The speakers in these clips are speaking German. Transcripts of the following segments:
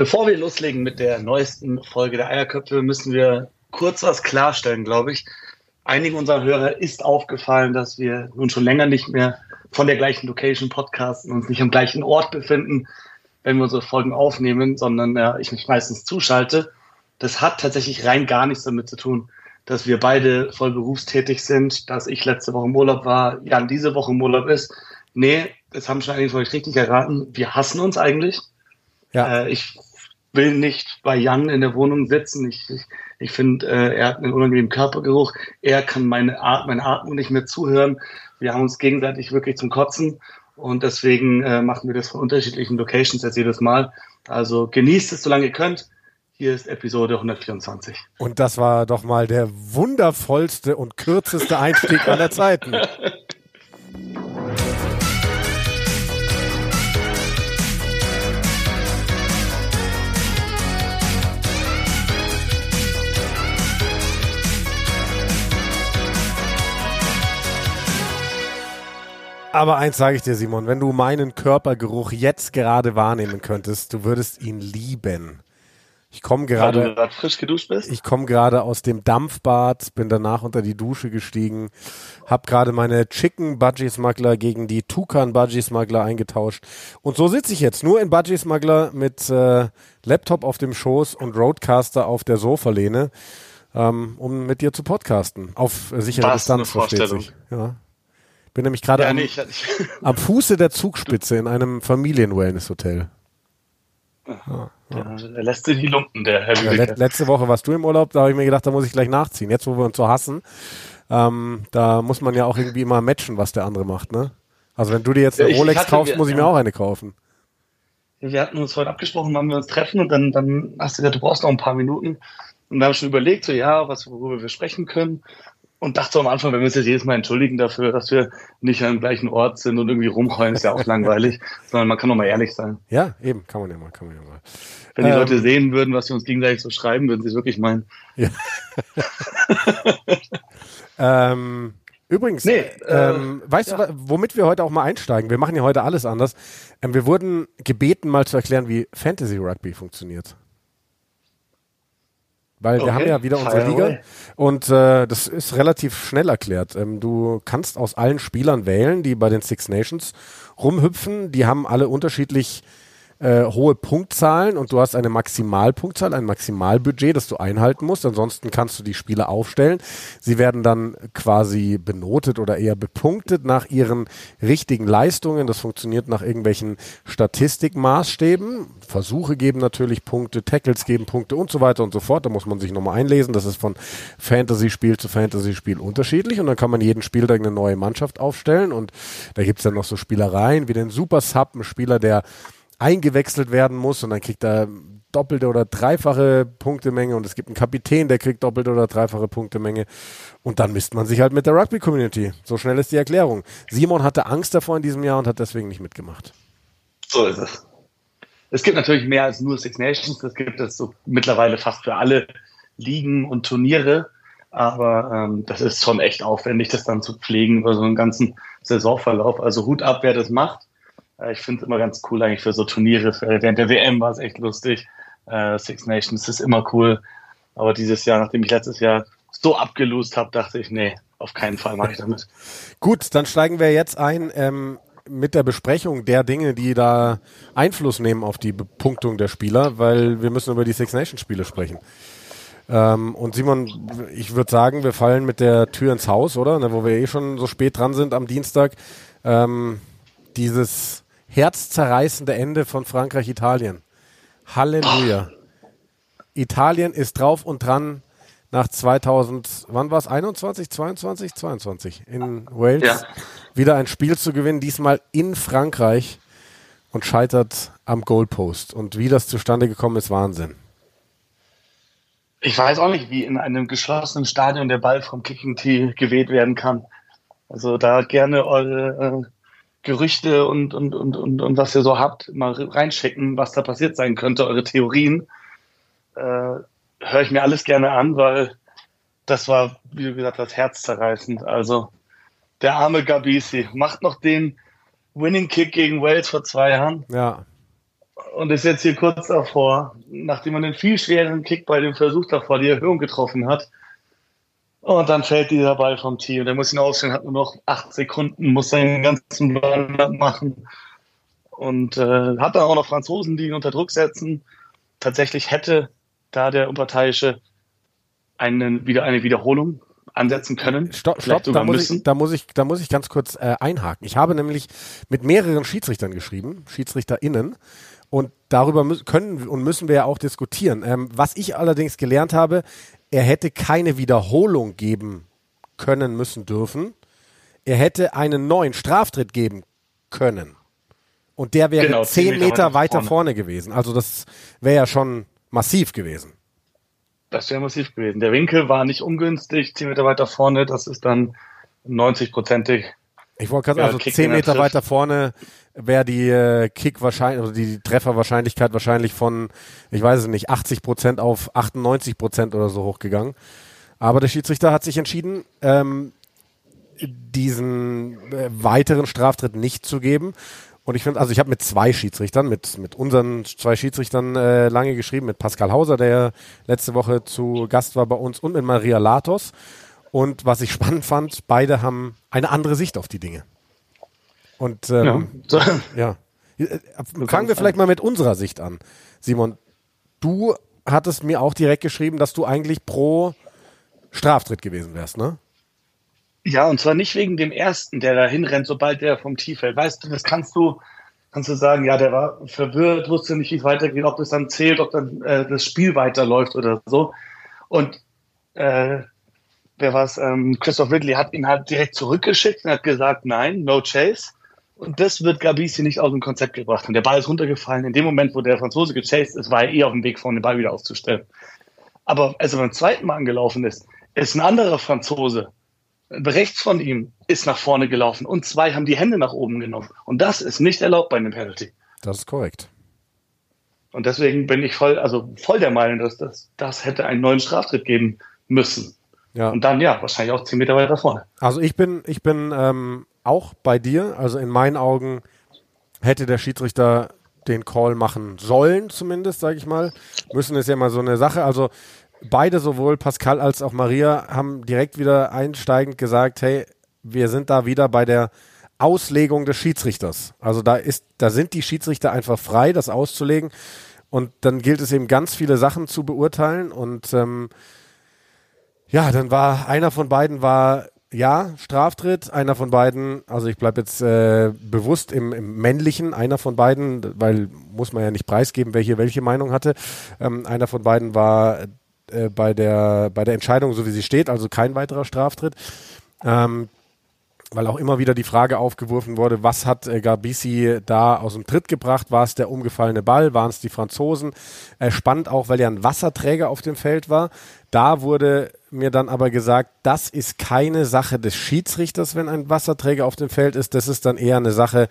Bevor wir loslegen mit der neuesten Folge der Eierköpfe, müssen wir kurz was klarstellen, glaube ich. Einigen unserer Hörer ist aufgefallen, dass wir nun schon länger nicht mehr von der gleichen Location podcasten und uns nicht am gleichen Ort befinden, wenn wir unsere Folgen aufnehmen, sondern äh, ich mich meistens zuschalte. Das hat tatsächlich rein gar nichts damit zu tun, dass wir beide voll berufstätig sind, dass ich letzte Woche im Urlaub war, Jan diese Woche im Urlaub ist. Nee, das haben schon einige von euch richtig erraten. Wir hassen uns eigentlich. Ja. Äh, ich will nicht bei Jan in der Wohnung sitzen. Ich, ich, ich finde, äh, er hat einen unangenehmen Körpergeruch. Er kann meine, At meine Atmung nicht mehr zuhören. Wir haben uns gegenseitig wirklich zum Kotzen. Und deswegen äh, machen wir das von unterschiedlichen Locations jetzt jedes Mal. Also genießt es, solange ihr könnt. Hier ist Episode 124. Und das war doch mal der wundervollste und kürzeste Einstieg aller Zeiten. Aber eins sage ich dir, Simon, wenn du meinen Körpergeruch jetzt gerade wahrnehmen könntest, du würdest ihn lieben. Ich komme gerade. Gerade frisch geduscht bist? Ich komme gerade aus dem Dampfbad, bin danach unter die Dusche gestiegen, habe gerade meine Chicken Budgie Smuggler gegen die Tukan Budgie Smuggler eingetauscht. Und so sitze ich jetzt nur in Budgie Smuggler mit äh, Laptop auf dem Schoß und Roadcaster auf der Sofalehne, ähm, um mit dir zu podcasten. Auf äh, sichere Was Distanz, versteht sich. Ja. Bin nämlich gerade ja, am, nee, am Fuße der Zugspitze in einem Familien-Wellness-Hotel. Ja, ja. Der lässt sich die Lumpen, der Herr ja, let, Letzte Woche warst du im Urlaub, da habe ich mir gedacht, da muss ich gleich nachziehen. Jetzt, wo wir uns so hassen, ähm, da muss man ja auch irgendwie immer matchen, was der andere macht, ne? Also wenn du dir jetzt eine ja, Rolex hatte, kaufst, muss ich mir auch eine kaufen. Wir hatten uns heute abgesprochen, wann wir uns treffen und dann, dann hast du gesagt, du brauchst noch ein paar Minuten. Und da haben wir schon überlegt, so ja, was, worüber wir sprechen können und dachte so am Anfang, wenn wir uns jetzt jedes Mal entschuldigen dafür, dass wir nicht am gleichen Ort sind und irgendwie rumheulen, ist ja auch langweilig, sondern man kann doch mal ehrlich sein. Ja, eben, kann man ja mal, kann man ja mal. Wenn die ähm, Leute sehen würden, was wir uns gegenseitig so schreiben, würden sie es wirklich meinen. Ja. ähm, übrigens, nee, äh, ähm, weißt ja. du, womit wir heute auch mal einsteigen? Wir machen ja heute alles anders. Ähm, wir wurden gebeten, mal zu erklären, wie Fantasy Rugby funktioniert. Weil okay. wir haben ja wieder unsere Liga und äh, das ist relativ schnell erklärt. Ähm, du kannst aus allen Spielern wählen, die bei den Six Nations rumhüpfen. Die haben alle unterschiedlich äh, hohe Punktzahlen und du hast eine Maximalpunktzahl, ein Maximalbudget, das du einhalten musst. Ansonsten kannst du die Spiele aufstellen. Sie werden dann quasi benotet oder eher bepunktet nach ihren richtigen Leistungen. Das funktioniert nach irgendwelchen Statistikmaßstäben. Versuche geben natürlich Punkte, Tackles geben Punkte und so weiter und so fort. Da muss man sich nochmal einlesen. Das ist von Fantasy-Spiel zu Fantasy-Spiel unterschiedlich und dann kann man jeden Spieltag eine neue Mannschaft aufstellen und da gibt es dann noch so Spielereien wie den Super Sub, ein Spieler, der eingewechselt werden muss und dann kriegt er doppelte oder dreifache Punktemenge und es gibt einen Kapitän, der kriegt doppelte oder dreifache Punktemenge und dann misst man sich halt mit der Rugby-Community. So schnell ist die Erklärung. Simon hatte Angst davor in diesem Jahr und hat deswegen nicht mitgemacht. So ist es. Es gibt natürlich mehr als nur Six Nations, es gibt es so mittlerweile fast für alle Ligen und Turniere, aber ähm, das ist schon echt aufwendig, das dann zu pflegen über so einen ganzen Saisonverlauf. Also Hut ab, wer das macht. Äh, ich finde es immer ganz cool eigentlich für so Turniere. Während der WM war es echt lustig. Äh, Six Nations ist immer cool. Aber dieses Jahr, nachdem ich letztes Jahr so abgelost habe, dachte ich, nee, auf keinen Fall mache ich damit. Gut, dann steigen wir jetzt ein ähm, mit der Besprechung der Dinge, die da Einfluss nehmen auf die Bepunktung der Spieler, weil wir müssen über die Six Nations Spiele sprechen. Ähm, und Simon, ich würde sagen, wir fallen mit der Tür ins Haus, oder? Ne, wo wir eh schon so spät dran sind am Dienstag. Ähm, dieses herzzerreißende Ende von Frankreich-Italien. Halleluja. Italien ist drauf und dran nach 2000, wann war es? 21, 22, 22 in Wales ja. wieder ein Spiel zu gewinnen, diesmal in Frankreich und scheitert am Goalpost. Und wie das zustande gekommen ist, Wahnsinn. Ich weiß auch nicht, wie in einem geschlossenen Stadion der Ball vom Kicking Tee geweht werden kann. Also da gerne eure äh, Gerüchte und, und, und, und, und was ihr so habt, mal reinschicken, was da passiert sein könnte, eure Theorien. Äh, Höre ich mir alles gerne an, weil das war, wie du gesagt hast, herzzerreißend. Also der arme Gabisi macht noch den Winning Kick gegen Wales vor zwei Jahren. Ja. und ist jetzt hier kurz davor, nachdem man den viel schwereren Kick bei dem Versuch davor die Erhöhung getroffen hat. Und dann fällt dieser Ball vom Tee und er muss ihn ausstellen, hat nur noch acht Sekunden, muss seinen ganzen Ball machen und äh, hat dann auch noch Franzosen, die ihn unter Druck setzen. Tatsächlich hätte da der Unparteiische einen, wieder eine Wiederholung ansetzen können. Stopp, stopp da, muss ich, da, muss ich, da muss ich ganz kurz äh, einhaken. Ich habe nämlich mit mehreren Schiedsrichtern geschrieben, SchiedsrichterInnen, und darüber mü können und müssen wir ja auch diskutieren. Ähm, was ich allerdings gelernt habe, er hätte keine Wiederholung geben können, müssen, dürfen. Er hätte einen neuen Straftritt geben können. Und der wäre genau, zehn Meter, Meter weiter vorne. vorne gewesen. Also das wäre ja schon massiv gewesen. Das wäre massiv gewesen. Der Winkel war nicht ungünstig, zehn Meter weiter vorne, das ist dann 90-prozentig. Ich wollte gerade, also Kick zehn Meter weiter vorne wäre die äh, Kick wahrscheinlich, also die Trefferwahrscheinlichkeit wahrscheinlich von, ich weiß es nicht, 80 Prozent auf 98 Prozent oder so hochgegangen. Aber der Schiedsrichter hat sich entschieden, ähm, diesen äh, weiteren Straftritt nicht zu geben. Und ich finde, also ich habe mit zwei Schiedsrichtern, mit, mit unseren zwei Schiedsrichtern äh, lange geschrieben, mit Pascal Hauser, der letzte Woche zu Gast war bei uns, und mit Maria Latos. Und was ich spannend fand, beide haben eine andere Sicht auf die Dinge. Und ähm, ja. ja. Fangen wir vielleicht mal mit unserer Sicht an. Simon, du hattest mir auch direkt geschrieben, dass du eigentlich pro Straftritt gewesen wärst, ne? Ja, und zwar nicht wegen dem ersten, der da hinrennt, sobald der vom Tee fällt. Weißt du, das kannst du, kannst du sagen, ja, der war verwirrt, wusste nicht, wie es weitergeht, ob das dann zählt, ob dann äh, das Spiel weiterläuft oder so. Und äh, wer war es? Ähm, Christoph Ridley hat ihn halt direkt zurückgeschickt und hat gesagt, nein, no chase. Und das wird Gabisi nicht aus dem Konzept gebracht. Und der Ball ist runtergefallen. In dem Moment, wo der Franzose gechased ist, war er eh auf dem Weg, vorne den Ball wieder aufzustellen. Aber als er beim zweiten Mal angelaufen ist, ist ein anderer Franzose rechts von ihm ist nach vorne gelaufen und zwei haben die Hände nach oben genommen. Und das ist nicht erlaubt bei einem Penalty. Das ist korrekt. Und deswegen bin ich voll, also voll der Meinung, dass das, das hätte einen neuen Straftritt geben müssen. Ja. Und dann ja, wahrscheinlich auch zehn Meter weiter vorne. Also ich bin, ich bin ähm, auch bei dir. Also in meinen Augen hätte der Schiedsrichter den Call machen sollen, zumindest, sage ich mal. Müssen ist ja mal so eine Sache. Also beide, sowohl Pascal als auch Maria, haben direkt wieder einsteigend gesagt, hey, wir sind da wieder bei der Auslegung des Schiedsrichters. Also da ist, da sind die Schiedsrichter einfach frei, das auszulegen. Und dann gilt es eben ganz viele Sachen zu beurteilen. Und ähm, ja, dann war einer von beiden war ja Straftritt, einer von beiden, also ich bleibe jetzt äh, bewusst im, im, männlichen, einer von beiden, weil muss man ja nicht preisgeben, hier welche Meinung hatte. Ähm, einer von beiden war äh, bei, der, bei der Entscheidung, so wie sie steht, also kein weiterer Straftritt. Ähm, weil auch immer wieder die Frage aufgeworfen wurde, was hat äh, Garbisi da aus dem Tritt gebracht? War es der umgefallene Ball? Waren es die Franzosen? Äh, spannend auch, weil ja ein Wasserträger auf dem Feld war. Da wurde mir dann aber gesagt, das ist keine Sache des Schiedsrichters, wenn ein Wasserträger auf dem Feld ist. Das ist dann eher eine Sache,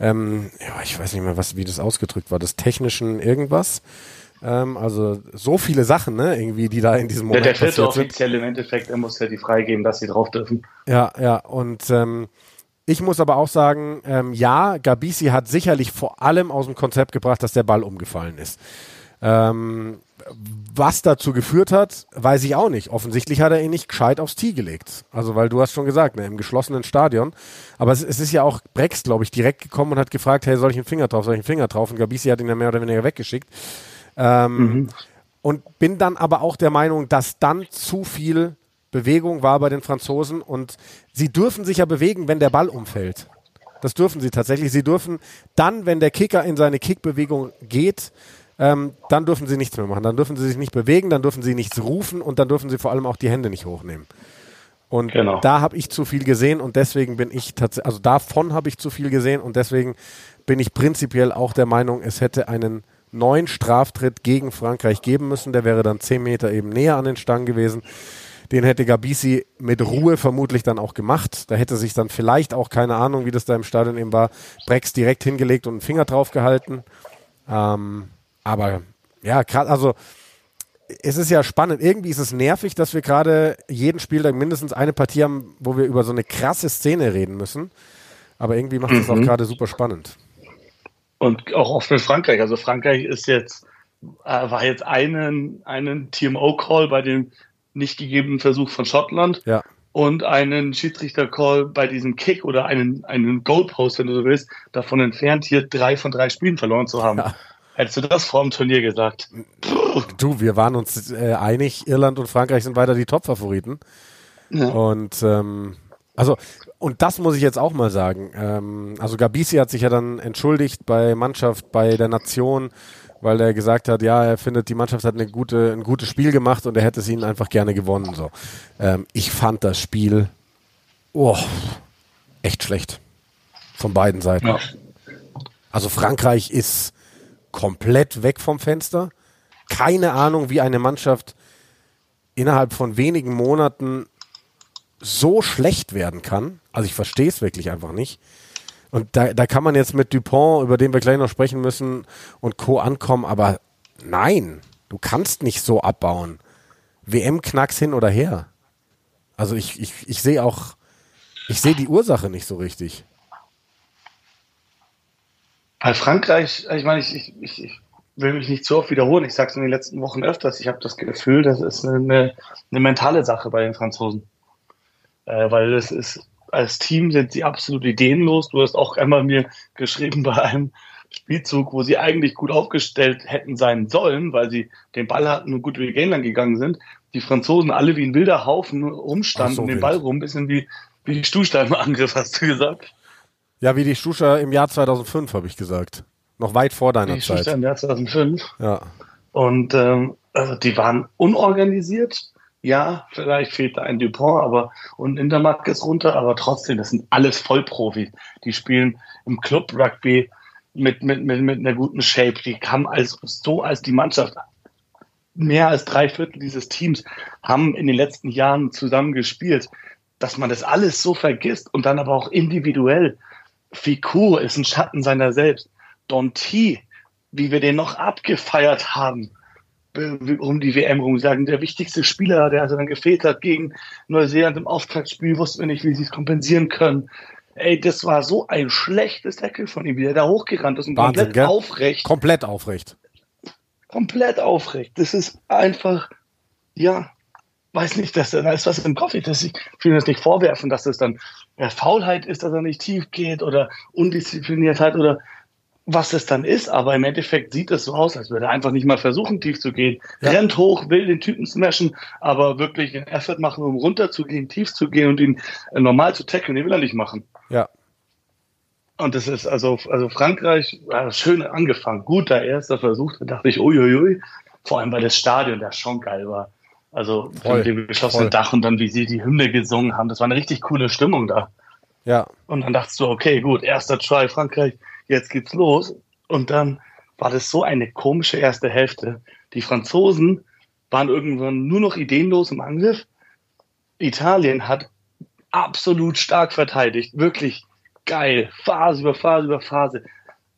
ähm, ja, ich weiß nicht mehr, was, wie das ausgedrückt war, des technischen irgendwas. Ähm, also so viele Sachen, ne, irgendwie, die da in diesem Moment ja, der vierte offizielle im Endeffekt, er muss ja die freigeben, dass sie drauf dürfen. Ja, ja, und ähm, ich muss aber auch sagen, ähm, ja, Gabisi hat sicherlich vor allem aus dem Konzept gebracht, dass der Ball umgefallen ist. Ähm, was dazu geführt hat, weiß ich auch nicht. Offensichtlich hat er ihn nicht gescheit aufs Tee gelegt. Also, weil du hast schon gesagt, ne, im geschlossenen Stadion. Aber es, es ist ja auch Brex, glaube ich, direkt gekommen und hat gefragt, hey, soll ich einen Finger drauf, soll ich einen Finger drauf? Und Gabisi hat ihn ja mehr oder weniger weggeschickt. Ähm, mhm. Und bin dann aber auch der Meinung, dass dann zu viel Bewegung war bei den Franzosen und sie dürfen sich ja bewegen, wenn der Ball umfällt. Das dürfen sie tatsächlich. Sie dürfen dann, wenn der Kicker in seine Kickbewegung geht, ähm, dann dürfen sie nichts mehr machen. Dann dürfen sie sich nicht bewegen, dann dürfen sie nichts rufen und dann dürfen sie vor allem auch die Hände nicht hochnehmen. Und genau. da habe ich zu viel gesehen und deswegen bin ich tatsächlich, also davon habe ich zu viel gesehen und deswegen bin ich prinzipiell auch der Meinung, es hätte einen neuen Straftritt gegen Frankreich geben müssen. Der wäre dann zehn Meter eben näher an den Stangen gewesen. Den hätte Gabisi mit Ruhe vermutlich dann auch gemacht. Da hätte sich dann vielleicht auch, keine Ahnung, wie das da im Stadion eben war, Brex direkt hingelegt und einen Finger drauf gehalten. Ähm, aber ja, gerade, also es ist ja spannend. Irgendwie ist es nervig, dass wir gerade jeden Spieltag mindestens eine Partie haben, wo wir über so eine krasse Szene reden müssen. Aber irgendwie macht es mhm. auch gerade super spannend. Und auch oft mit Frankreich. Also Frankreich ist jetzt, äh, war jetzt einen, einen TMO-Call bei dem nicht gegebenen Versuch von Schottland. Ja. Und einen Schiedsrichter-Call bei diesem Kick oder einen, einen Goalpost, wenn du so willst, davon entfernt, hier drei von drei Spielen verloren zu haben. Ja. Hättest du das vor dem Turnier gesagt? Du, wir waren uns äh, einig, Irland und Frankreich sind weiter die Top-Favoriten. Ja. Und ähm, also, und das muss ich jetzt auch mal sagen. Ähm, also Gabisi hat sich ja dann entschuldigt bei Mannschaft, bei der Nation, weil er gesagt hat, ja, er findet, die Mannschaft hat eine gute, ein gutes Spiel gemacht und er hätte es ihnen einfach gerne gewonnen. So. Ähm, ich fand das Spiel oh, echt schlecht. Von beiden Seiten. Ja. Also Frankreich ist komplett weg vom Fenster. Keine Ahnung, wie eine Mannschaft innerhalb von wenigen Monaten so schlecht werden kann. Also ich verstehe es wirklich einfach nicht. Und da, da kann man jetzt mit Dupont, über den wir gleich noch sprechen müssen, und Co. ankommen, aber nein, du kannst nicht so abbauen. WM-Knacks hin oder her. Also ich, ich, ich sehe auch, ich sehe die Ursache nicht so richtig. Bei Frankreich, ich meine, ich, ich, ich will mich nicht zu oft wiederholen. Ich sage es in den letzten Wochen öfters. Ich habe das Gefühl, das ist eine, eine mentale Sache bei den Franzosen. Äh, weil es ist als Team sind sie absolut ideenlos. Du hast auch einmal mir geschrieben bei einem Spielzug, wo sie eigentlich gut aufgestellt hätten sein sollen, weil sie den Ball hatten und gut über die Gainline gegangen sind. Die Franzosen alle wie ein wilder Haufen rumstanden, so den Ball rum, ein bisschen wie, wie die Stuhlstein im Angriff, hast du gesagt. Ja, wie die Stuscher im Jahr 2005, habe ich gesagt. Noch weit vor deiner die Zeit. Die im Jahr 2005. Ja. Und ähm, also die waren unorganisiert, ja, vielleicht fehlt da ein Dupont, aber und Intermark ist runter, aber trotzdem, das sind alles Vollprofis. Die spielen im Club Rugby mit, mit, mit, mit einer guten Shape. Die haben als, so als die Mannschaft mehr als drei Viertel dieses Teams haben in den letzten Jahren zusammen gespielt, dass man das alles so vergisst und dann aber auch individuell. Ficou ist ein Schatten seiner selbst. Donti, wie wir den noch abgefeiert haben, um die WM rum sagen, der wichtigste Spieler, der also dann gefehlt hat gegen Neuseeland im Auftaktspiel, wussten wir nicht, wie sie es kompensieren können. Ey, das war so ein schlechtes Deckel von ihm, wie er da hochgerannt ist und Wahnsinn, komplett gell? aufrecht. Komplett aufrecht. Komplett aufrecht. Das ist einfach, ja, weiß nicht, dass da ist was im Kopf. Das, ich will das nicht vorwerfen, dass das dann ja, Faulheit ist, dass er nicht tief geht oder Undiszipliniertheit oder was es dann ist, aber im Endeffekt sieht es so aus, als würde er einfach nicht mal versuchen, tief zu gehen. Ja. Rennt hoch, will den Typen smashen, aber wirklich einen Effort machen, um runter zu gehen, tief zu gehen und ihn äh, normal zu tackeln, den will er nicht machen. Ja. Und das ist also, also Frankreich, ja, schön angefangen, guter erster Versuch, da dachte ich, uiuiui, vor allem weil das Stadion da schon geil war. Also voll, mit dem geschlossenen voll. Dach und dann, wie sie die Hymne gesungen haben, das war eine richtig coole Stimmung da. Ja. Und dann dachtest du, okay, gut, erster Try, Frankreich, jetzt geht's los. Und dann war das so eine komische erste Hälfte. Die Franzosen waren irgendwann nur noch ideenlos im Angriff. Italien hat absolut stark verteidigt, wirklich geil, Phase über Phase über Phase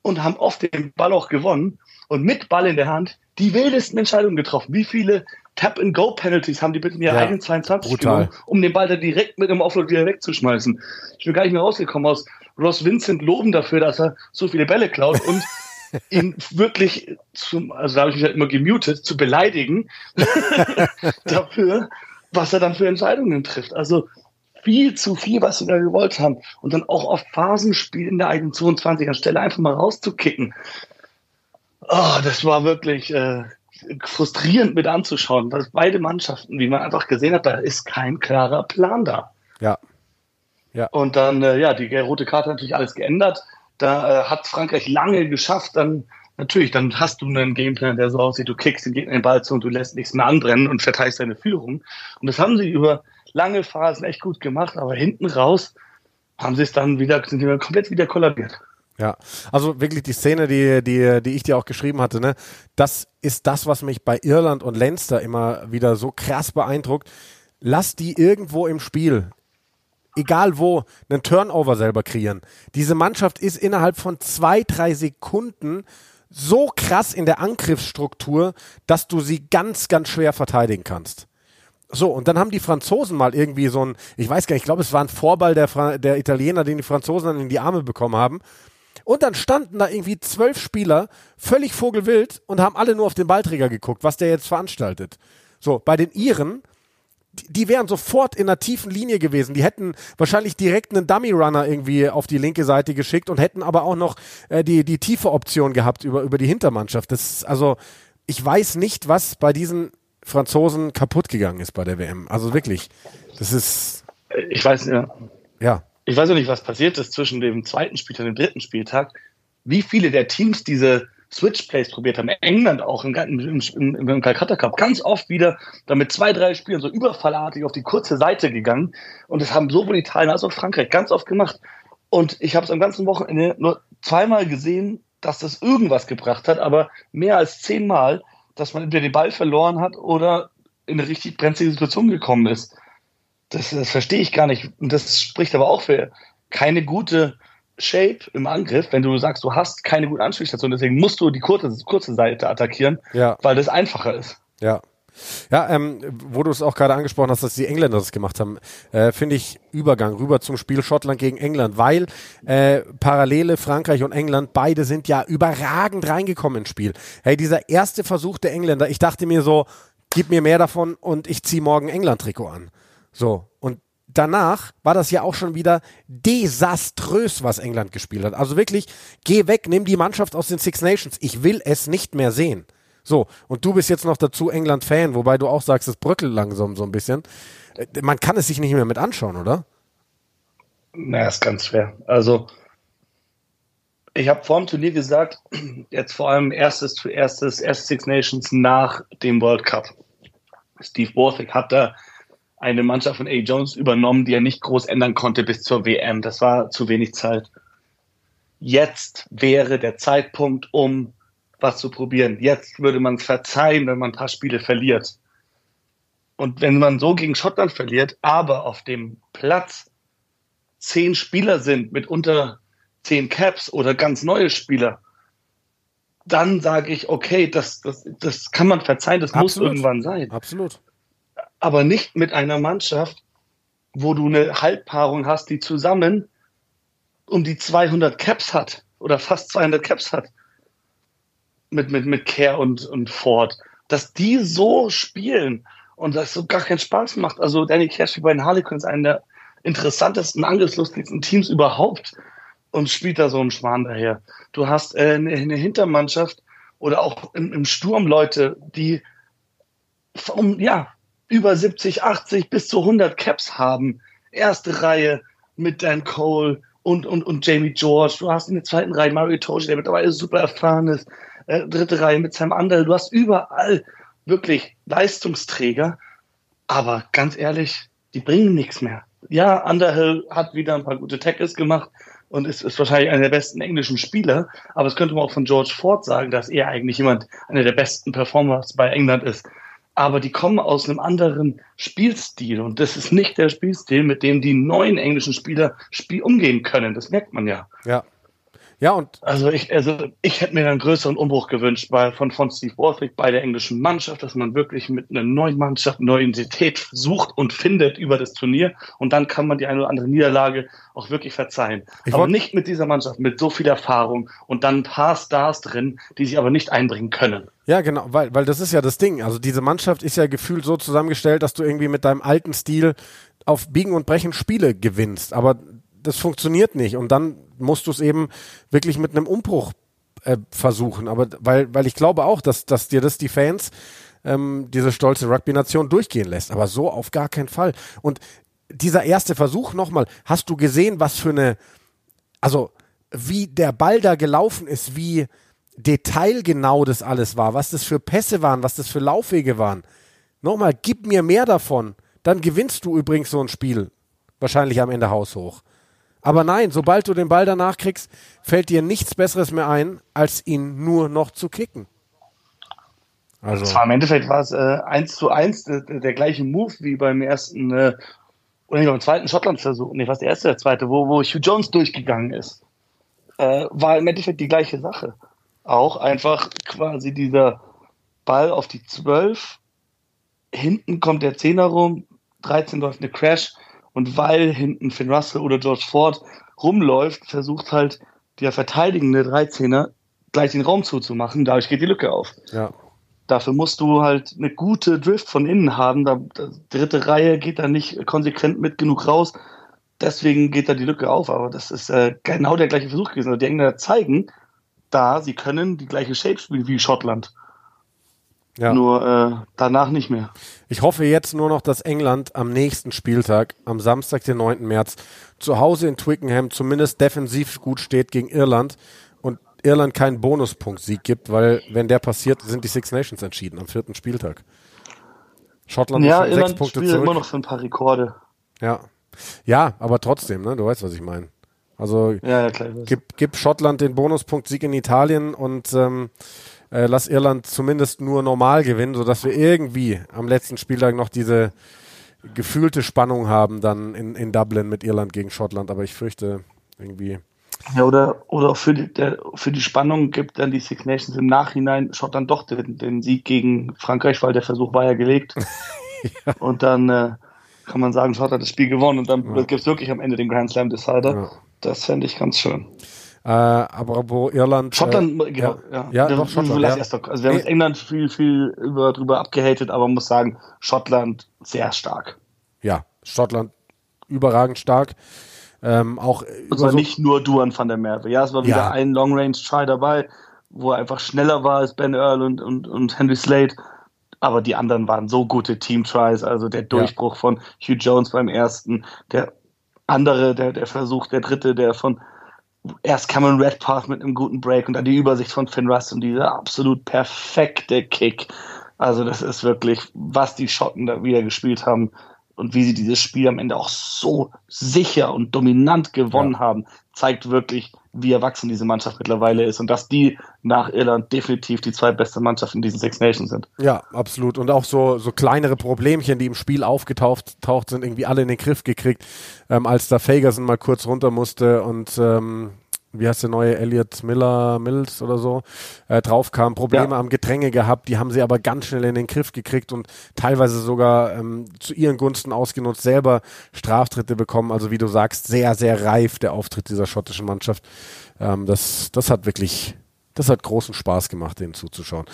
und haben oft den Ball auch gewonnen und mit Ball in der Hand die wildesten Entscheidungen getroffen. Wie viele Tap-and-Go-Penalties haben die bitte in ihrer ja, eigenen 22 brutal. genommen, um den Ball da direkt mit dem Offload wieder wegzuschmeißen. Ich bin gar nicht mehr rausgekommen aus Ross Vincent loben dafür, dass er so viele Bälle klaut und ihn wirklich zum, also da habe ich mich halt immer gemutet, zu beleidigen dafür, was er dann für Entscheidungen trifft. Also viel zu viel, was sie da gewollt haben. Und dann auch auf Phasenspiel in der eigenen 22er Stelle einfach mal rauszukicken. Oh, das war wirklich äh, frustrierend mit anzuschauen, dass beide Mannschaften, wie man einfach gesehen hat, da ist kein klarer Plan da. Ja. Ja. Und dann, äh, ja, die rote Karte hat natürlich alles geändert. Da äh, hat Frankreich lange geschafft, dann natürlich, dann hast du einen Gameplan, der so aussieht, du kickst den Gegner den Ball zu und du lässt nichts mehr anbrennen und verteilst deine Führung. Und das haben sie über lange Phasen echt gut gemacht, aber hinten raus haben sie es dann wieder, sind die komplett wieder kollabiert. Ja, also wirklich die Szene, die, die, die ich dir auch geschrieben hatte, ne, das ist das, was mich bei Irland und Leinster immer wieder so krass beeindruckt. Lass die irgendwo im Spiel egal wo, einen Turnover selber kreieren. Diese Mannschaft ist innerhalb von zwei, drei Sekunden so krass in der Angriffsstruktur, dass du sie ganz, ganz schwer verteidigen kannst. So, und dann haben die Franzosen mal irgendwie so ein, ich weiß gar nicht, ich glaube, es war ein Vorball der, Fra der Italiener, den die Franzosen dann in die Arme bekommen haben. Und dann standen da irgendwie zwölf Spieler, völlig vogelwild und haben alle nur auf den Ballträger geguckt, was der jetzt veranstaltet. So, bei den Iren, die, die wären sofort in einer tiefen Linie gewesen. Die hätten wahrscheinlich direkt einen Dummy-Runner irgendwie auf die linke Seite geschickt und hätten aber auch noch äh, die, die tiefe Option gehabt über, über die Hintermannschaft. Das also, ich weiß nicht, was bei diesen Franzosen kaputt gegangen ist bei der WM. Also wirklich, das ist. Ich weiß, ja. Ja ich weiß auch nicht, was passiert ist zwischen dem zweiten Spieltag und dem dritten Spieltag, wie viele der Teams diese Switch-Plays probiert haben. England auch im, im, im, im Calcutta Cup ganz oft wieder damit zwei, drei Spielen so überfallartig auf die kurze Seite gegangen. Und das haben sowohl Italien als auch Frankreich ganz oft gemacht. Und ich habe es am ganzen Wochenende nur zweimal gesehen, dass das irgendwas gebracht hat, aber mehr als zehnmal, dass man entweder den Ball verloren hat oder in eine richtig brenzlige Situation gekommen ist das, das verstehe ich gar nicht. Und das spricht aber auch für keine gute Shape im Angriff, wenn du sagst, du hast keine gute Anspielstation, deswegen musst du die kurze, kurze Seite attackieren, ja. weil das einfacher ist. Ja. Ja, ähm, wo du es auch gerade angesprochen hast, dass die Engländer das gemacht haben, äh, finde ich Übergang rüber zum Spiel Schottland gegen England, weil äh, Parallele Frankreich und England, beide sind ja überragend reingekommen ins Spiel. Hey, dieser erste Versuch der Engländer, ich dachte mir so, gib mir mehr davon und ich ziehe morgen England-Trikot an. So, und danach war das ja auch schon wieder desaströs, was England gespielt hat. Also wirklich, geh weg, nimm die Mannschaft aus den Six Nations. Ich will es nicht mehr sehen. So, und du bist jetzt noch dazu England-Fan, wobei du auch sagst, es bröckelt langsam so ein bisschen. Äh, man kann es sich nicht mehr mit anschauen, oder? Naja, ist ganz schwer. Also, ich habe vor dem Turnier gesagt, jetzt vor allem erstes, erstes, erstes Six Nations nach dem World Cup. Steve Borthwick hat da eine Mannschaft von A. Jones übernommen, die er nicht groß ändern konnte bis zur WM. Das war zu wenig Zeit. Jetzt wäre der Zeitpunkt, um was zu probieren. Jetzt würde man verzeihen, wenn man ein paar Spiele verliert. Und wenn man so gegen Schottland verliert, aber auf dem Platz zehn Spieler sind mit unter zehn Caps oder ganz neue Spieler, dann sage ich, okay, das, das, das kann man verzeihen, das Absolut. muss irgendwann sein. Absolut aber nicht mit einer Mannschaft, wo du eine Halbpaarung hast, die zusammen um die 200 Caps hat oder fast 200 Caps hat mit, mit, mit Care und, und Ford, dass die so spielen und das so gar keinen Spaß macht. Also Danny Cash wie bei den Harlequins, einer der interessantesten, angriffslustigsten Teams überhaupt und spielt da so einen Schwan daher. Du hast äh, eine, eine Hintermannschaft oder auch im, im Sturm Leute, die um, ja, über 70, 80 bis zu 100 Caps haben. Erste Reihe mit Dan Cole und, und, und Jamie George. Du hast in der zweiten Reihe Mario Toshi, der mittlerweile super erfahren ist. Äh, dritte Reihe mit Sam Underhill. Du hast überall wirklich Leistungsträger. Aber ganz ehrlich, die bringen nichts mehr. Ja, Underhill hat wieder ein paar gute Tackles gemacht und ist, ist wahrscheinlich einer der besten englischen Spieler. Aber es könnte man auch von George Ford sagen, dass er eigentlich jemand, einer der besten Performers bei England ist aber die kommen aus einem anderen Spielstil und das ist nicht der Spielstil, mit dem die neuen englischen Spieler Spiel umgehen können. Das merkt man ja. Ja. Ja, und. Also ich, also ich hätte mir einen größeren Umbruch gewünscht bei, von, von Steve Borthwick bei der englischen Mannschaft, dass man wirklich mit einer neuen Mannschaft neue Identität sucht und findet über das Turnier und dann kann man die eine oder andere Niederlage auch wirklich verzeihen. Ich aber nicht mit dieser Mannschaft, mit so viel Erfahrung und dann ein paar Stars drin, die sich aber nicht einbringen können. Ja, genau, weil, weil das ist ja das Ding. Also diese Mannschaft ist ja gefühlt so zusammengestellt, dass du irgendwie mit deinem alten Stil auf Biegen und Brechen Spiele gewinnst. Aber das funktioniert nicht. Und dann musst du es eben wirklich mit einem Umbruch äh, versuchen. Aber weil, weil ich glaube auch, dass, dass dir das die Fans, ähm, diese stolze Rugby-Nation durchgehen lässt. Aber so auf gar keinen Fall. Und dieser erste Versuch nochmal, hast du gesehen, was für eine, also wie der Ball da gelaufen ist, wie detailgenau das alles war, was das für Pässe waren, was das für Laufwege waren. Nochmal, gib mir mehr davon. Dann gewinnst du übrigens so ein Spiel. Wahrscheinlich am Ende haushoch. Aber nein, sobald du den Ball danach kriegst, fällt dir nichts Besseres mehr ein, als ihn nur noch zu kicken. Also. Zwar im Endeffekt war es äh, 1 zu 1 der, der, gleiche Move wie beim ersten äh, oder beim zweiten Schottland-Versuch. Nee, was der erste, der zweite, wo, wo Hugh Jones durchgegangen ist. Äh, war im Endeffekt die gleiche Sache. Auch einfach quasi dieser Ball auf die 12. Hinten kommt der Zehner rum, 13 läuft eine Crash und weil hinten Finn Russell oder George Ford rumläuft, versucht halt ja verteidigende 13er, gleich den Raum zuzumachen. Dadurch geht die Lücke auf. Ja. Dafür musst du halt eine gute Drift von innen haben. Da, die dritte Reihe geht da nicht konsequent mit genug raus. Deswegen geht da die Lücke auf. Aber das ist äh, genau der gleiche Versuch gewesen. Also die Engländer zeigen da, sie können die gleiche Shape spielen wie Schottland. Ja. Nur äh, danach nicht mehr. Ich hoffe jetzt nur noch, dass England am nächsten Spieltag, am Samstag, den 9. März, zu Hause in Twickenham zumindest defensiv gut steht gegen Irland und Irland keinen Bonuspunkt-Sieg gibt, weil wenn der passiert, sind die Six Nations entschieden am vierten Spieltag. Schottland ja, ist sechs Punkte zurück. immer noch für ein paar Rekorde. Ja. Ja, aber trotzdem, ne? Du weißt, was ich meine. Also ja, ja, klar, gib, gib Schottland den Bonuspunkt-Sieg in Italien und ähm, äh, lass Irland zumindest nur normal gewinnen, sodass wir irgendwie am letzten Spieltag noch diese gefühlte Spannung haben dann in, in Dublin mit Irland gegen Schottland. Aber ich fürchte irgendwie. Ja, oder, oder für, die, der, für die Spannung gibt dann die Six Nations im Nachhinein Schottland doch den, den Sieg gegen Frankreich, weil der Versuch war ja gelegt. ja. Und dann äh, kann man sagen, Schottland das Spiel gewonnen und dann ja. gibt es wirklich am Ende den Grand Slam Decider. Ja. Das fände ich ganz schön. Äh, aber wo Irland. Schottland, äh, genau. Ja, ja, ja doch, Schottland. Ja. Erst, also wir haben nee. England viel, viel über, drüber abgehatet, aber man muss sagen, Schottland sehr stark. Ja, Schottland überragend stark. Ähm, auch es war so nicht nur Duan van der Merwe. Ja, es war wieder ja. ein Long Range Try dabei, wo er einfach schneller war als Ben Earl und, und, und Henry Slade. Aber die anderen waren so gute Team Tries. Also der Durchbruch ja. von Hugh Jones beim ersten, der andere, der, der Versuch, der dritte, der von erst Cameron Redpath mit einem guten Break und dann die Übersicht von Finn Russ und dieser absolut perfekte Kick. Also das ist wirklich, was die Schotten da wieder gespielt haben und wie sie dieses Spiel am Ende auch so sicher und dominant gewonnen ja. haben, zeigt wirklich, wie erwachsen diese Mannschaft mittlerweile ist und dass die nach Irland definitiv die zweitbeste Mannschaft in diesen Six Nations sind. Ja, absolut. Und auch so, so kleinere Problemchen, die im Spiel aufgetaucht taucht, sind irgendwie alle in den Griff gekriegt, ähm, als da Fagerson mal kurz runter musste und ähm, wie heißt der neue Elliot Miller Mills oder so, äh, draufkam, Probleme ja. am Getränke gehabt, die haben sie aber ganz schnell in den Griff gekriegt und teilweise sogar ähm, zu ihren Gunsten ausgenutzt, selber Straftritte bekommen. Also wie du sagst, sehr, sehr reif der Auftritt dieser schottischen Mannschaft. Ähm, das, das hat wirklich, das hat großen Spaß gemacht, denen zuzuschauen.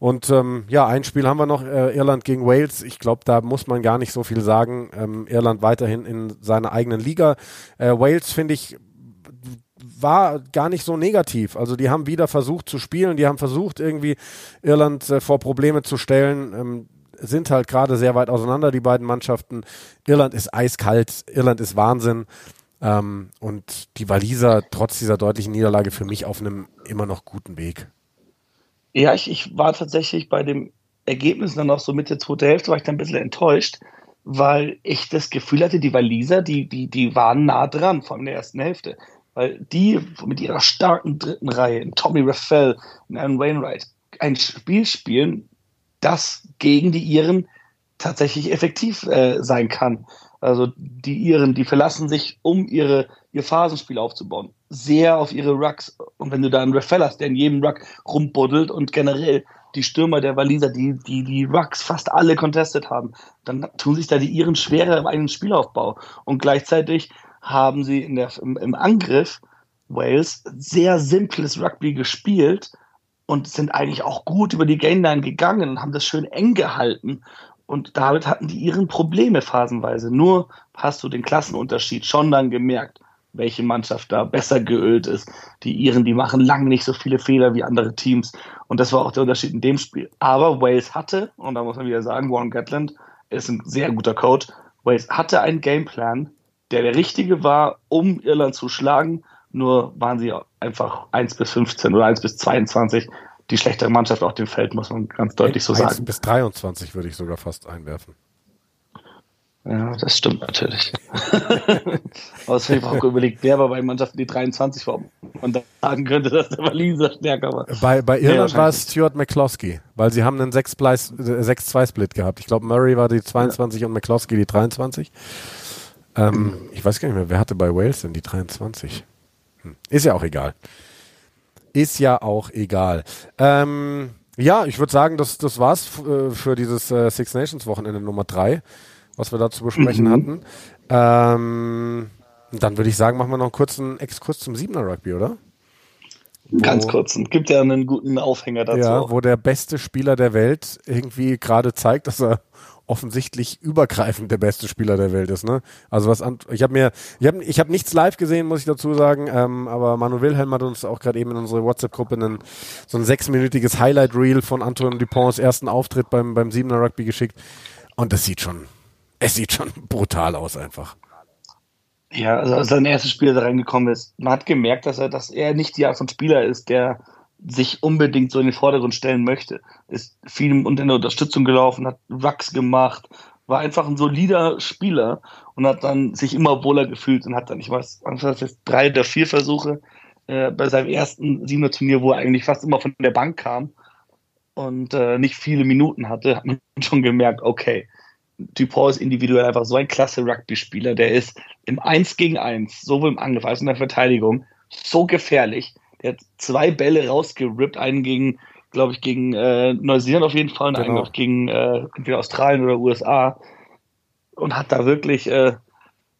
Und ähm, ja, ein Spiel haben wir noch, äh, Irland gegen Wales. Ich glaube, da muss man gar nicht so viel sagen. Ähm, Irland weiterhin in seiner eigenen Liga. Äh, Wales finde ich war gar nicht so negativ. Also die haben wieder versucht zu spielen, die haben versucht irgendwie Irland äh, vor Probleme zu stellen. Ähm, sind halt gerade sehr weit auseinander, die beiden Mannschaften. Irland ist eiskalt, Irland ist Wahnsinn. Ähm, und die Waliser trotz dieser deutlichen Niederlage für mich auf einem immer noch guten Weg. Ja, ich, ich war tatsächlich bei dem Ergebnis dann noch so Mitte zweite Hälfte, war ich dann ein bisschen enttäuscht, weil ich das Gefühl hatte, die Waliser, die, die, die waren nah dran von der ersten Hälfte. Weil die mit ihrer starken dritten Reihe, Tommy Raphael und Aaron Wainwright, ein Spiel spielen, das gegen die Iren tatsächlich effektiv äh, sein kann. Also die Iren, die verlassen sich, um ihre, ihr Phasenspiel aufzubauen, sehr auf ihre Rucks. Und wenn du da einen Raphael hast, der in jedem Ruck rumbuddelt und generell die Stürmer der Waliser, die, die die Rucks fast alle contestet haben, dann tun sich da die Iren schwerer im eigenen Spielaufbau. Und gleichzeitig haben sie in der, im, im Angriff Wales sehr simples Rugby gespielt und sind eigentlich auch gut über die Gainline gegangen und haben das schön eng gehalten. Und damit hatten die ihren Probleme phasenweise. Nur hast du den Klassenunterschied schon dann gemerkt, welche Mannschaft da besser geölt ist. Die Iren, die machen lange nicht so viele Fehler wie andere Teams. Und das war auch der Unterschied in dem Spiel. Aber Wales hatte, und da muss man wieder sagen, Warren Gatland ist ein sehr guter Coach, Wales hatte einen Gameplan, der der richtige war, um Irland zu schlagen. Nur waren sie einfach 1 bis 15 oder 1 bis 22 die schlechtere Mannschaft auf dem Feld, muss man ganz deutlich so sagen. 1 bis 23 würde ich sogar fast einwerfen. Ja, das stimmt natürlich. Außerdem auch überlegt, wer war bei Mannschaften, die 23 waren und sagen könnte, dass der Waliser stärker war. Bei, bei Irland nee, war es Stuart McCloskey, weil sie haben einen 6-2-Split gehabt. Ich glaube, Murray war die 22 ja. und McCloskey die 23. Ähm, ich weiß gar nicht mehr, wer hatte bei Wales denn die 23? Hm. Ist ja auch egal. Ist ja auch egal. Ähm, ja, ich würde sagen, das, das war's äh, für dieses äh, Six Nations Wochenende Nummer 3, was wir da zu besprechen mhm. hatten. Ähm, dann würde ich sagen, machen wir noch einen kurzen Exkurs zum Siebener Rugby, oder? Ganz kurz, es gibt ja einen guten Aufhänger dazu. Ja, wo der beste Spieler der Welt irgendwie gerade zeigt, dass er offensichtlich übergreifend der beste Spieler der Welt ist. Ne? Also was ich habe mir, ich habe ich hab nichts live gesehen, muss ich dazu sagen, ähm, aber Manu Wilhelm hat uns auch gerade eben in unsere WhatsApp-Gruppe so ein sechsminütiges Highlight-Reel von Antoine Duponts ersten Auftritt beim, beim Siebener Rugby geschickt und das sieht schon, es sieht schon brutal aus einfach. Ja, also als sein erstes Spiel da reingekommen ist, man hat gemerkt, dass er, dass er nicht die Art von Spieler ist, der sich unbedingt so in den Vordergrund stellen möchte. Ist viel unter der Unterstützung gelaufen, hat Rucks gemacht, war einfach ein solider Spieler und hat dann sich immer wohler gefühlt und hat dann, ich weiß, das jetzt drei oder vier Versuche äh, bei seinem ersten Siebener Turnier, wo er eigentlich fast immer von der Bank kam und äh, nicht viele Minuten hatte, hat man schon gemerkt, okay, Dupont ist individuell einfach so ein klasse Rugby-Spieler, der ist im 1 gegen 1, sowohl im Angriff als auch in der Verteidigung, so gefährlich, er hat zwei Bälle rausgerippt, einen gegen, glaube ich, gegen äh, Neuseeland auf jeden Fall und genau. einen gegen äh, entweder Australien oder USA. Und hat da wirklich äh,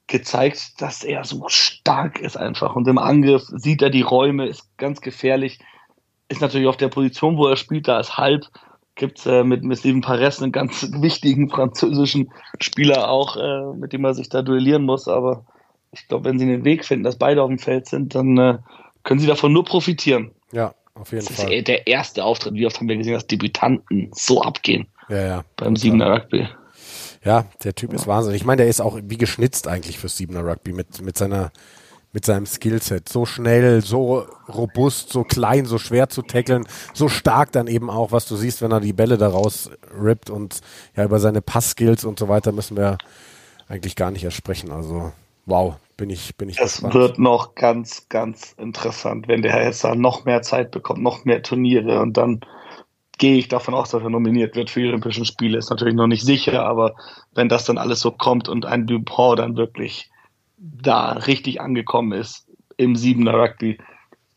gezeigt, dass er so stark ist einfach. Und im Angriff sieht er die Räume, ist ganz gefährlich. Ist natürlich auf der Position, wo er spielt, da ist halb. Gibt es äh, mit, mit Steven Pares einen ganz wichtigen französischen Spieler auch, äh, mit dem er sich da duellieren muss. Aber ich glaube, wenn sie den Weg finden, dass beide auf dem Feld sind, dann äh, können sie davon nur profitieren. Ja, auf jeden das Fall. Das ist der erste Auftritt. Wie oft haben wir gesehen, dass Debütanten so abgehen? Ja, ja. Beim Siebener Rugby. Ja, der Typ ist Wahnsinn. Ich meine, der ist auch wie geschnitzt eigentlich fürs Siebener Rugby mit, mit seiner, mit seinem Skillset. So schnell, so robust, so klein, so schwer zu tackeln, so stark dann eben auch, was du siehst, wenn er die Bälle da raus rippt und ja, über seine Passskills und so weiter müssen wir eigentlich gar nicht erst sprechen. Also, wow, bin ich, bin ich Es gespannt. wird noch ganz, ganz interessant, wenn der Herr Hesser noch mehr Zeit bekommt, noch mehr Turniere und dann gehe ich davon aus, dass er nominiert wird für die Olympischen Spiele. Ist natürlich noch nicht sicher, aber wenn das dann alles so kommt und ein Dupont dann wirklich da richtig angekommen ist im Siebener Rugby,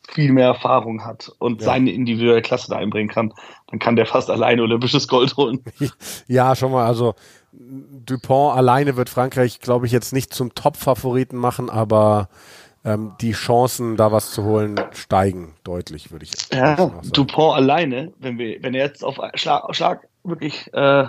viel mehr Erfahrung hat und ja. seine individuelle Klasse da einbringen kann, dann kann der fast alleine olympisches Gold holen. Ja, schon mal, also Dupont alleine wird Frankreich, glaube ich, jetzt nicht zum Top-Favoriten machen, aber ähm, die Chancen, da was zu holen, steigen deutlich, würde ich ja, sagen. Dupont alleine, wenn wir, wenn er jetzt auf Schlag, Schlag wirklich äh,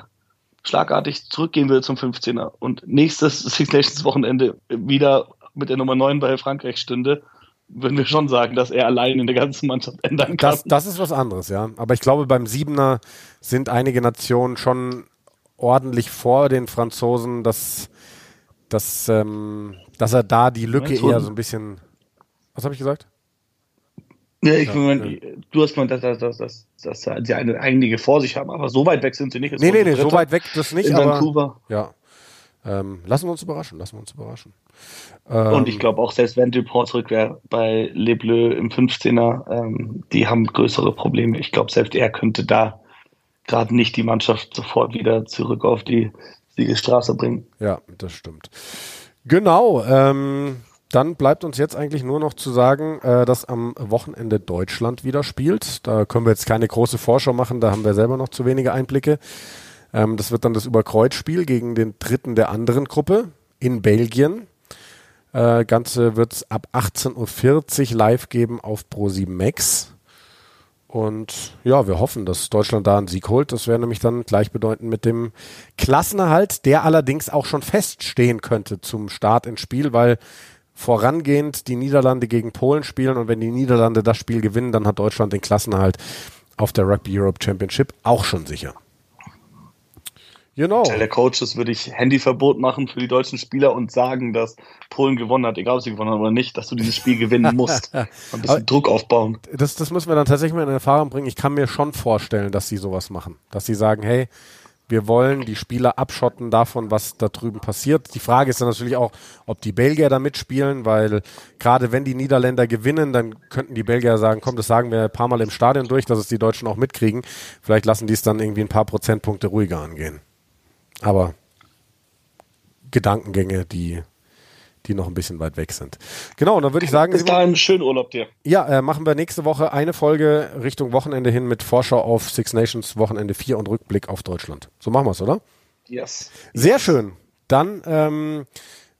schlagartig zurückgehen will zum 15er und nächstes Six Nations Wochenende wieder mit der Nummer 9 bei Frankreich stünde, würden wir schon sagen, dass er allein in der ganzen Mannschaft ändern kann. Das, das ist was anderes, ja. Aber ich glaube, beim Siebener sind einige Nationen schon ordentlich vor den Franzosen, dass, dass, ähm, dass er da die Lücke eher so ein bisschen. Was habe ich gesagt? Ja, ich ja, meine, ja. du hast mal, dass, dass, dass, dass, dass sie eine, einige vor sich haben, aber so weit weg sind sie nicht. Nee, nee, nee, so weit weg das nicht, in aber. Vancouver. Ja. Ähm, lassen wir uns überraschen, lassen wir uns überraschen. Ähm, und ich glaube auch, selbst wenn Dupont zurück wäre bei Le Bleu im 15er, ähm, die haben größere Probleme. Ich glaube, selbst er könnte da gerade nicht die Mannschaft sofort wieder zurück auf die Siegesstraße bringen. Ja, das stimmt. Genau. Ähm, dann bleibt uns jetzt eigentlich nur noch zu sagen, äh, dass am Wochenende Deutschland wieder spielt. Da können wir jetzt keine große Vorschau machen, da haben wir selber noch zu wenige Einblicke. Ähm, das wird dann das Überkreuzspiel gegen den dritten der anderen Gruppe in Belgien. Äh, Ganze wird es ab 18.40 Uhr live geben auf Pro7 Max. Und ja, wir hoffen, dass Deutschland da einen Sieg holt. Das wäre nämlich dann gleichbedeutend mit dem Klassenerhalt, der allerdings auch schon feststehen könnte zum Start ins Spiel, weil vorangehend die Niederlande gegen Polen spielen und wenn die Niederlande das Spiel gewinnen, dann hat Deutschland den Klassenerhalt auf der Rugby Europe Championship auch schon sicher. Genau. Der Coaches würde ich Handyverbot machen für die deutschen Spieler und sagen, dass Polen gewonnen hat, egal ob sie gewonnen haben oder nicht, dass du dieses Spiel gewinnen musst. Ein bisschen Aber Druck aufbauen. Das, das müssen wir dann tatsächlich mal in Erfahrung bringen. Ich kann mir schon vorstellen, dass sie sowas machen. Dass sie sagen, hey, wir wollen die Spieler abschotten davon, was da drüben passiert. Die Frage ist dann natürlich auch, ob die Belgier da mitspielen, weil gerade wenn die Niederländer gewinnen, dann könnten die Belgier sagen, komm, das sagen wir ein paar Mal im Stadion durch, dass es die Deutschen auch mitkriegen. Vielleicht lassen die es dann irgendwie ein paar Prozentpunkte ruhiger angehen. Aber Gedankengänge, die, die noch ein bisschen weit weg sind. Genau, dann würde ich sagen. Bis dahin schönen Urlaub dir. Ja, äh, machen wir nächste Woche eine Folge Richtung Wochenende hin mit Vorschau auf Six Nations Wochenende 4 und Rückblick auf Deutschland. So machen wir es, oder? Yes. Sehr schön. Dann ähm,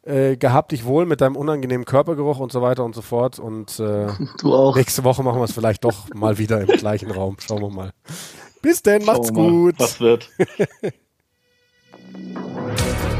Äh, gehabt dich wohl mit deinem unangenehmen Körpergeruch und so weiter und so fort. Und äh, du auch. nächste Woche machen wir es vielleicht doch mal wieder im gleichen Raum. Schauen wir mal. Bis denn, macht's gut. Was wird. Música